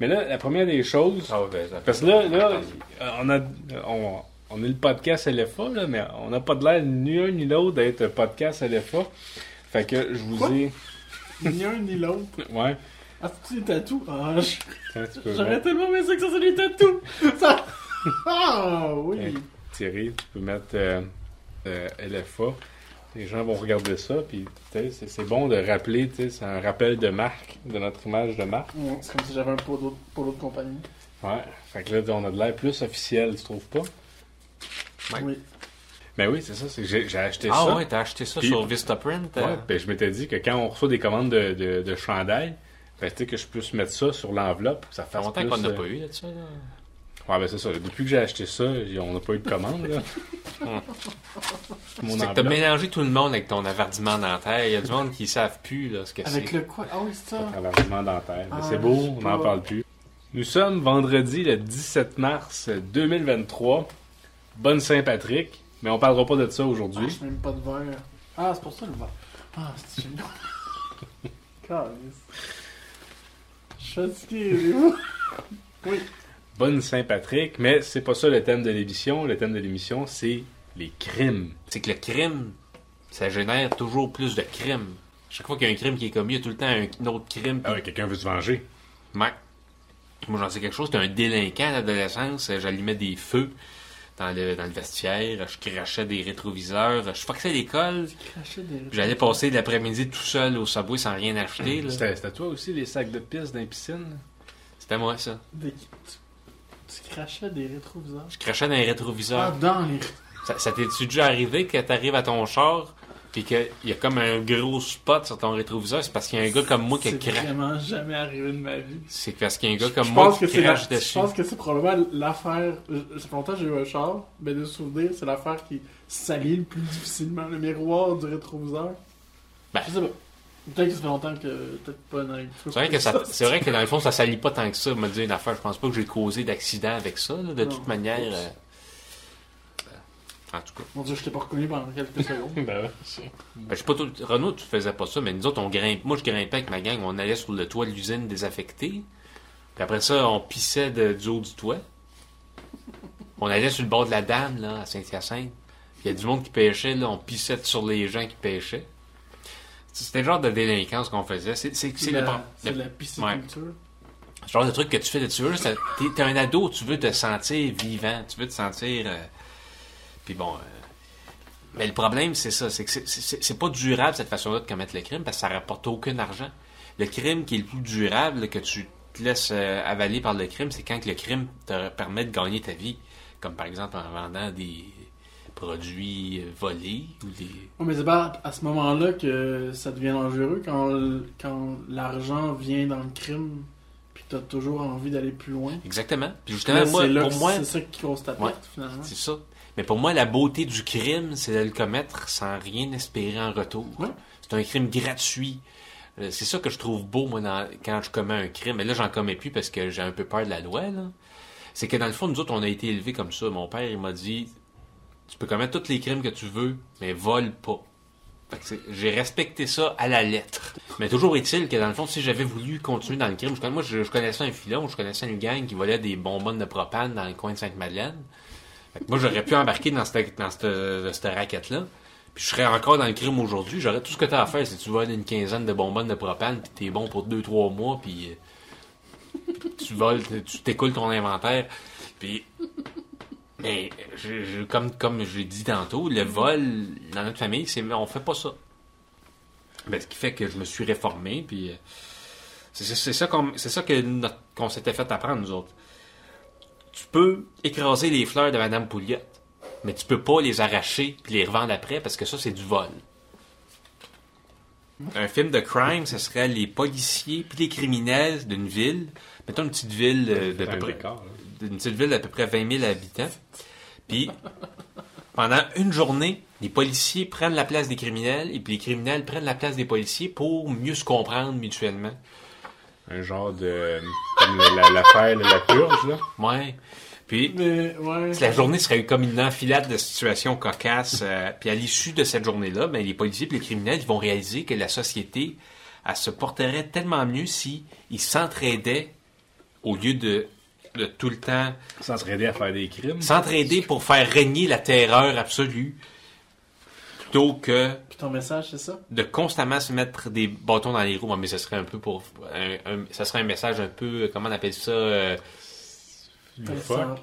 Mais là, la première des choses, Ah ouais, ben, ça parce que là, là on a, on, on est le podcast LFA, là, mais on n'a pas de l'air ni un ni l'autre d'être podcast LFA. Fait que je vous Quoi? ai. Ni un ni l'autre? Ouais. Ah, c'est des tatous? Ah, j'aurais mettre, tellement aimé ça que ça soit des tatous! Ça... Ah, oui! Thierry, tu peux mettre euh, euh, LFA. Les gens vont regarder ça, puis c'est bon de rappeler, tu sais, c'est un rappel de marque, de notre image de marque. Ouais, C'est comme si j'avais un polo polo de compagnie. Ouais. Fait que là, on a de l'air plus officiel, tu trouves pas? Ouais. Oui. Ben oui, c'est ça, j'ai acheté Ah ça. ouais, t'as acheté ça Puis- sur Vistaprint? euh? Ouais, ben, je m'étais dit que quand on reçoit des commandes de, de, de chandail, ben, tu sais, que je puisse mettre ça sur l'enveloppe ça fait longtemps qu'on n'a pas eu là-dessus. Là. Ouais, ben c'est ça. Depuis que j'ai acheté ça, on n'a pas eu de commande. Là. C'est que t'as mélangé tout le monde avec ton avardiment dentaire. Il y a du monde qui savent plus là, ce que Avec c'est. le quoi? Ah oui, c'est ça. Traversement dentaire. Ah, c'est beau, je sais on n'en pas. parle plus. Nous sommes vendredi le 17 mars 2023. Bonne Saint-Patrick. Mais on parlera pas de ça Ah, aujourd'hui. je même pas de verre. Ah, c'est pour ça le verre. Ah, c'est génial. Calice. Je suis fatigué? Oui. Bonne Saint-Patrick, mais c'est pas ça le thème de l'émission. Le thème de l'émission, c'est les crimes. C'est que le crime, ça génère toujours plus de crimes. Chaque fois qu'il y a un crime qui est commis, il y a tout le temps un autre crime. Ah ouais, quelqu'un veut se venger. Ouais. Moi, j'en sais quelque chose. J'étais un délinquant à l'adolescence. J'allumais des feux dans le, dans le vestiaire. Je crachais des rétroviseurs. Je foxais à l'école. J'allais passer l'après-midi tout seul au subway sans rien acheter. C'était c'était toi aussi, les sacs de pisse dans les piscines? C'était moi, ça. Des... Tu... crachais des rétroviseurs? Je crachais dans les Ah, rétroviseurs. dans les... Ça, ça t'est-tu déjà arrivé que t'arrives à ton char puis qu'il y a comme un gros spot sur ton rétroviseur? C'est parce qu'il y a un gars comme moi qui C'est crache. vraiment jamais arrivé de ma vie. C'est parce qu'il y a un gars comme je moi qui c'est crache Je dessus. pense que c'est probablement l'affaire. Fait longtemps que j'ai eu un char, mais de souvenir, c'est l'affaire qui salit le plus difficilement. Le miroir du rétroviseur. Ben. Je sais pas. Peut-être que ça fait longtemps que. Peut-être pas dans les C'est vrai que ça, c'est vrai que dans le fond, ça salit pas tant que ça. Me dire une affaire, je pense pas que j'ai causé d'accident avec ça. là. De Non. toute manière, euh, en tout cas, Mon dieu, je t'ai pas reconnu pendant quelques secondes. ben ouais. ben, je sais pas tout, Renaud, tu faisais pas ça, mais nous autres, on grimpe. Moi, je grimpais avec ma gang, on allait sur le toit de l'usine désaffectée. Puis après ça, on pissait de- du haut du toit. On allait sur le bord de la dame, là, à Saint-Hyacinthe. Puis Il y a du monde qui pêchait, là, on pissait sur les gens qui pêchaient. C'était le genre de délinquance qu'on faisait. C'est, la, c'est le- la pisciculture. Ce genre de truc que tu fais de tu veux, t'es, un ado, tu veux te sentir vivant, tu veux te sentir. euh, Puis bon. euh, Mais le problème, c'est ça, c'est que c'est, pas durable cette façon-là de commettre le crime parce que ça rapporte aucun argent. Le crime qui est le plus durable, que tu te laisses euh, avaler par le crime, c'est quand que le crime te permet de gagner ta vie. Comme par exemple en vendant des produits euh, volés ou des. Ouais, mais c'est pas à ce moment-là que ça devient dangereux quand, quand l'argent vient dans le crime puis que t'as toujours envie d'aller plus loin. Exactement. Puis justement, moi, pour moi, c'est ça qui cause ta perte Ouais. finalement. C'est ça. Mais pour moi, la beauté du crime, c'est de le commettre sans rien espérer en retour. Ouais. C'est un crime gratuit. Euh, C'est ça que je trouve beau, moi, dans- quand je commets un crime. Mais là, j'en commets plus parce que j'ai un peu peur de la loi, là. C'est que dans le fond, nous autres, on a été élevés comme ça. Mon père, il m'a dit Tu peux commettre tous les crimes que tu veux, mais vole pas. J'ai respecté ça à la lettre. Mais toujours est-il que dans le fond, si j'avais voulu continuer dans le crime, je, moi je, connaissais un filon, je connaissais une gang qui volait des bonbonnes de propane dans le coin de Sainte-Madeleine. Moi j'aurais pu embarquer dans cette, raquette-là. Puis je serais encore dans le crime aujourd'hui. J'aurais tout ce que tu as à faire, c'est tu voles une quinzaine de bonbonnes de propane, puis t'es bon pour 2-3 mois, puis euh, tu voles, tu t'écoules ton inventaire. Puis mais je, je- comme comme j'ai dit tantôt, le vol dans notre famille, c'est on fait pas ça. Ben, ce qui fait que je me suis réformé, puis euh, c'est ça qu'on c'est ça que qu'on s'était fait apprendre nous autres. Tu peux écraser les fleurs de Madame Pouliette, mais tu peux pas les arracher puis les revendre après parce que ça c'est du vol. Un film de crime, ce serait les policiers puis les criminels d'une ville, mettons une petite ville euh, de peu près. D'une petite ville d'à peu près 20 000 habitants. Puis, pendant une journée, les policiers prennent la place des criminels et puis les criminels prennent la place des policiers pour mieux se comprendre mutuellement. Un genre de. Comme l'affaire de la purge, là. Ouais. Puis, Mais ouais. la journée serait comme une enfilade de situations cocasses. euh, puis à l'issue de cette journée-là, ben, les policiers et les criminels ils vont réaliser que la société elle se porterait tellement mieux si ils s'entraidaient au lieu de, de tout le temps S'entraider à faire des crimes. s'entraider pour faire régner la terreur absolue, plutôt que Puis ton message, c'est ça? de constamment se mettre des bâtons dans les roues. Mais ce serait un peu pour. Un, un- ça serait un message un peu. Comment on appelle ça euh, Fuck.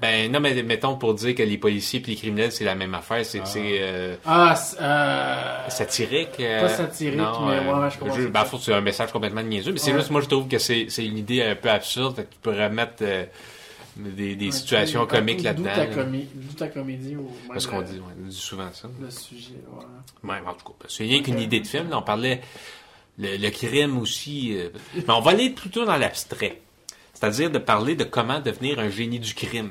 Ben, non, mais mettons pour dire que les policiers et les criminels, c'est la même affaire. C'est Ah. euh, Ah, euh... satirique. euh, Pas satirique, mais ouais, je comprends ben, faut c'est un message complètement niaiseux. Mais c'est Ouais. juste, moi, je trouve que c'est une idée un peu absurde. Fait que tu pourrais mettre euh, des, des Ouais, situations tu- comiques d'où là-dedans. ta D'où ta comédie ou même Parce qu'on dit, ouais, on dit souvent ça. Le sujet, ouais. Ouais, en tout cas, c'est rien qu'une idée de film. là. on parlait le, le crime aussi. euh, mais on va aller plutôt dans l'abstrait. C'est-à-dire de parler de comment devenir un génie du crime.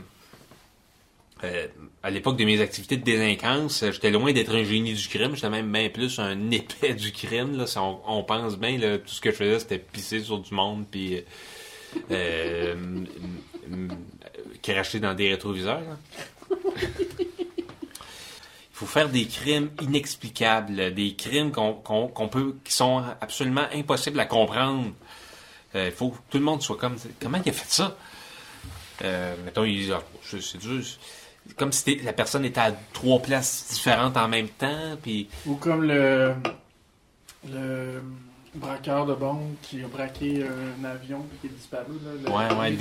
Euh, à l'époque de mes activités de délinquance, euh, j'étais loin d'être un génie du crime. J'étais même bien plus un épais du crime. Là. Si on, pense bien, tout ce que je faisais, c'était pisser sur du monde puis euh, cracher dans des rétroviseurs. là. Il faut faire des crimes inexplicables, des crimes qu'on- qu'on peut, qui sont absolument impossibles à comprendre. Euh, Il faut que tout le monde soit comme. Comment il a fait ça? Euh, mettons, il, ah, c'est dur. Comme si la personne était à trois places différentes en même temps, puis Ou comme le, le braqueur de bombe qui a braqué un avion et qui est disparu. Là, le- ouais, ouais,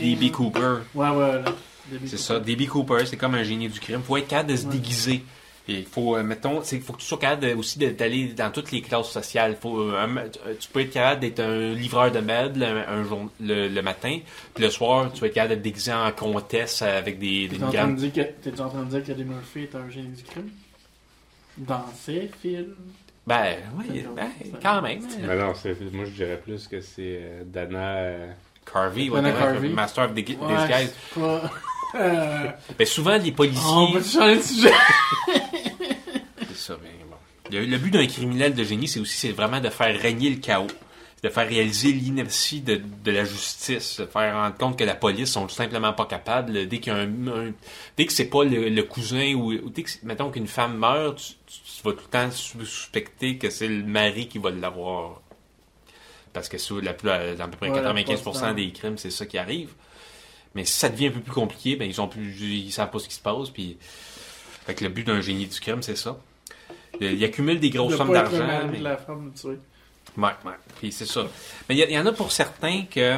DB. Cooper, Ouais, ouais, là. DB c'est Cooper. ça. DB Cooper, c'est comme un génie du crime. faut être capable de se Ouais. déguiser. Il faut, euh, mettons, c'est faut que tu sois capable de- aussi d'aller dans toutes les classes sociales. Faut, euh, un- euh, tu peux être capable d'être un livreur de meubles un, un jour, le, le matin, puis le soir, tu vas être capable de te déguiser en comtesse avec des, des T'es en, train de dire que, en train de dire que Eddie Murphy est un génie du crime? Dans ses films? Ben, oui, ben, quand même. Mais non, c'est- moi je dirais plus que c'est euh, Dana. euh, Carvey, Dana whatever, Carvey. Master of the Disguise. Ouais. Euh, Ben, souvent, les policiers... on peut changer de sujet? C'est ça, bon. Le, le but d'un criminel de génie, c'est aussi vraiment de faire régner le chaos. De faire réaliser l'inertie de, de la justice, de faire rendre compte que la police sont tout simplement pas capables. Dès qu'il un, un- dès que c'est pas le, le cousin ou, ou dès que mettons qu'une femme meurt, tu, vas tout le temps sus- suspecter que c'est le mari qui va l'avoir. Parce que sur la, plus- dans à peu près Ouais, la 95% plupart du des crimes, c'est ça qui arrive. Mais si ça devient un peu plus compliqué, ben ils ont plus, ils savent pas ce qui se passe. Puis, fait que le but d'un génie du crime, c'est ça. Il, il accumule des grosses sommes d'argent. mais- de la femme tuée. Ouais, ouais. Puis c'est ça. Mais il y, en a pour certains que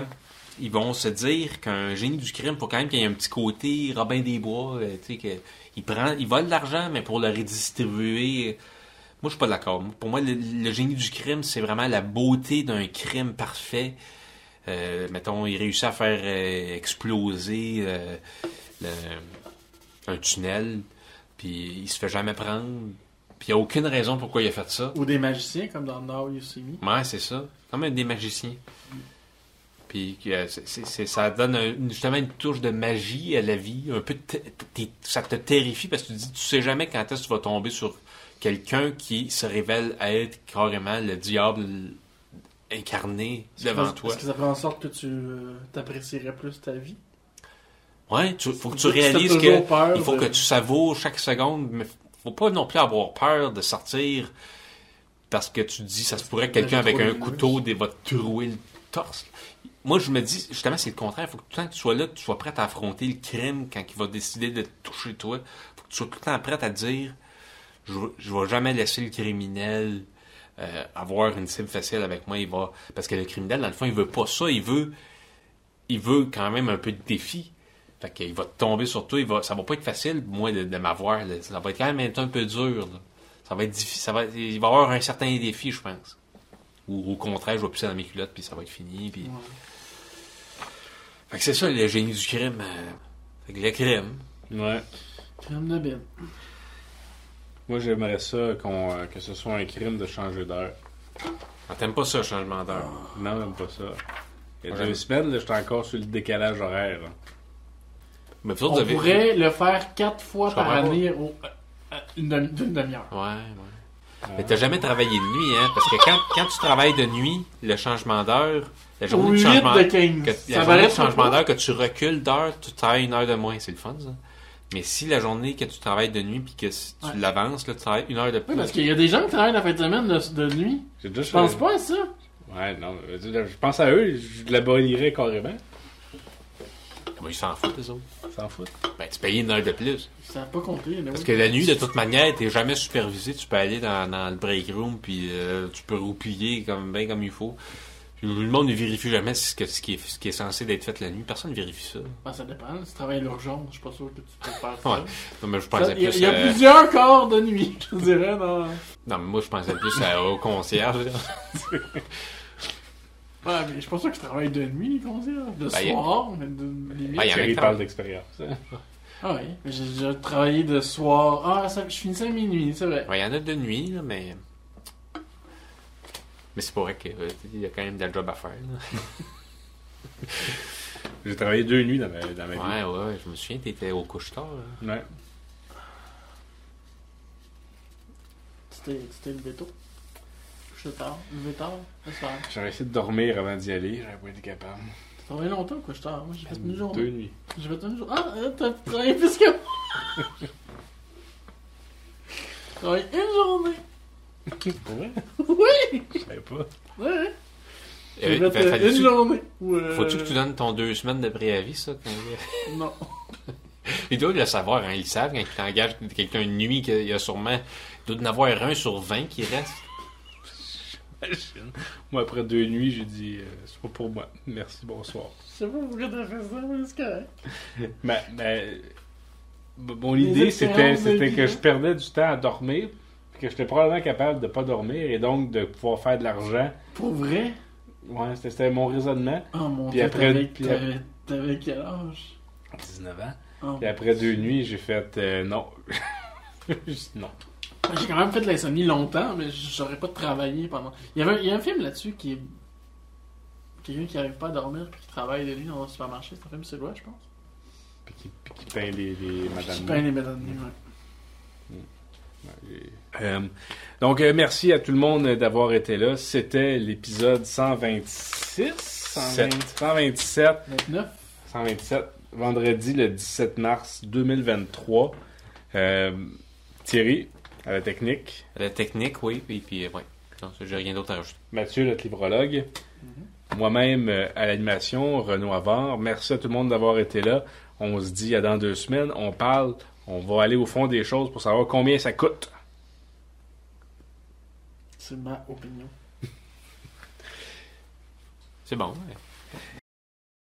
ils vont se dire qu'un génie du crime, faut quand même qu'il y ait un petit côté Robin des Bois, euh, tu sais, que il prend, il vole de l'argent, mais pour le redistribuer. Moi, je suis pas d'accord. Pour moi, le, le génie du crime, c'est vraiment la beauté d'un crime parfait. Euh, mettons, il réussit à faire euh, exploser euh, le- un tunnel, puis il se fait jamais prendre. Puis il n'y a aucune raison pourquoi il a fait ça. Ou des magiciens, comme dans Now You See Me. Ouais, c'est ça. Comme un des magiciens. Puis euh, c'est- ça donne un- justement une touche de magie à la vie. Un peu, t'es- ça te terrifie parce que tu te dis, tu sais jamais quand est-ce que tu vas tomber sur quelqu'un qui se révèle être carrément le diable incarné devant que- toi. Est-ce que ça fait en sorte que tu euh, t'apprécierais plus ta vie? Ouais, tu, faut que tu réalises que peur il faut de- que tu savoures chaque seconde, mais faut pas non plus avoir peur de sortir parce que tu dis ça se pourrait que quelqu'un j'ai avec un couteau dé- va te trouer le torse. Moi, je me dis, justement, c'est le contraire. Il faut que tout le temps que tu sois là, que tu sois prêt à affronter le crime quand il va décider de te toucher toi. faut que tu sois tout le temps prêt à te dire, je, je vais jamais laisser le criminel euh, avoir une cible facile avec moi. Il va, parce que le criminel, dans le fond, il veut pas ça. Il veut, il veut quand même un peu de défi. Fait qu'il va tomber sur toi, il va, ça va pas être facile, moi, de, de m'avoir. Ça va être quand même être un peu dur. là. Ça va être difficile. Ça va, être- il va y avoir un certain défi, je pense. Ou au contraire, je vais pisser dans mes culottes, puis ça va être fini. Puis... Fait que c'est ça, le génie du crime. euh, Fait que le crime. Ouais. Crème de bine. Moi j'aimerais ça qu'on, euh, que ce soit un crime de changer d'heure. Ah, T'aimes pas ça, changement d'heure? Non, même pas ça. Il y a Ouais, deux j'aime. semaines, là, j'étais encore sur le décalage horaire. là. Mais vous autres, On vous avez- pourrait le faire quatre fois Je par comprends année au, euh, une demi- d'une demi-heure. Ouais, ouais. Mais t'as jamais travaillé de nuit, hein? Parce que quand, quand tu travailles de nuit, le changement d'heure, la journée de 8 changement, de que, 15. la Ça journée paraît de changement d'heure, que tu recules d'heure, tu travailles une heure de moins. C'est le fun, ça. Mais si la journée que tu travailles de nuit puis que si tu Ouais. l'avances, là, tu travailles une heure de plus. Oui, parce qu'il y a des gens qui travaillent la fin de semaine de, de nuit. J'ai déjà Je pense pas à ça. Ouais, non. Je je pense à eux, je l'abolirirais carrément. Moi, ils s'en foutent, les autres. S'en foutent. Ben, tu payes une heure de plus. Ça n'a pas compté. Parce oui. que la nuit, de toute manière, t'es jamais supervisé. Tu peux aller dans, dans le break room, puis euh, tu peux roupiller comme, bien comme il faut. Puis le monde ne vérifie jamais ce, que- ce qui, est, ce qui est censé d'être fait la nuit. Personne ne vérifie ça. Ah, ça dépend. Si tu travailles à l'urgence, je suis pas sûr que tu peux faire ça. Ouais. Non, mais je Ça, pensais Il y, a- plus. il y a plusieurs corps de nuit, je dirais. Dans... Non, mais moi, je pensais plus à- au concierge. Ouais, mais je suis pas sûr qu'ils travaillent de nuit, les concierges. De Ben, a- soir, mais de limite. Ben, y en a Thierry qui parle d'expérience. Ah oui, mais j'ai déjà travaillé de soir. Ah, ça, je finissais à minuit, c'est vrai. Ouais, Il y en a de nuit, là, mais. Mais c'est pas vrai qu'il y a quand même des jobs à faire. J'ai travaillé deux nuits dans ma, dans ma vie. Ouais, ouais, je me souviens, t'étais au couche-tard. Ouais. Tu t'es tu Je tard. Levé tard, soir. J'aurais essayé de dormir avant d'y aller. J'aurais pas été capable. T'as travaillé longtemps, quoi, je tard. Moi, j'ai fait une journée. Deux nuits. J'ai fait une journée. Ah, euh, t'as travaillé plus que moi. T'as travaillé une journée. Ouais, Oui! je savais pas. Ouais. Euh, J'ai fait euh, fallait-tu- une journée. Ou, euh, Faut-tu que tu donnes ton deux semaines de préavis, ça? quand- Non. Ils doivent le savoir, hein, ils savent quand ils t'engagent quelqu'un une nuit, qu'il y a sûrement. Il doit y en avoir un sur 20 qui reste. Imagine. Moi, après deux nuits, j'ai dit, euh, c'est pas pour moi. Merci, bonsoir. Je sais pas pourquoi t'as fait ça, mais c'est correct. Mais, mais, mon Les idée, c'était, que hein. je perdais du temps à dormir, puis que j'étais probablement capable de pas dormir et donc de pouvoir faire de l'argent. Pour vrai? Ouais, c'était, mon raisonnement. Oh mon Puis dieu, après- t'avais, puis t'avais, t'avais quel âge? 19 ans. Oh. Puis après deux nuits, j'ai fait euh, non. J'ai dit non. J'ai quand même fait de l'insomnie longtemps, mais j'aurais pas travaillé pendant. Il y, avait, il y a un film là-dessus qui est. Quelqu'un qui arrive pas à dormir puis qui travaille de nuit dans un supermarché. C'est un film suédois, je pense. Puis qui, puis qui peint les, les Qui peint les ouais. Euh, donc, euh, merci à tout le monde d'avoir été là. C'était l'épisode 126, 120, 127, 29. 127, vendredi le 17 mars 2023. Euh, Thierry, à la technique. La technique, oui, puis, puis ouais. Non, j'ai rien d'autre à rajouter. Mathieu, notre livrologue. Moi-même, euh, à l'animation, Renaud Avard. Merci à tout le monde d'avoir été là. On se dit à dans deux semaines. On parle. On va aller au fond des choses pour savoir combien ça coûte. C'est ma opinion. C'est bon, ouais.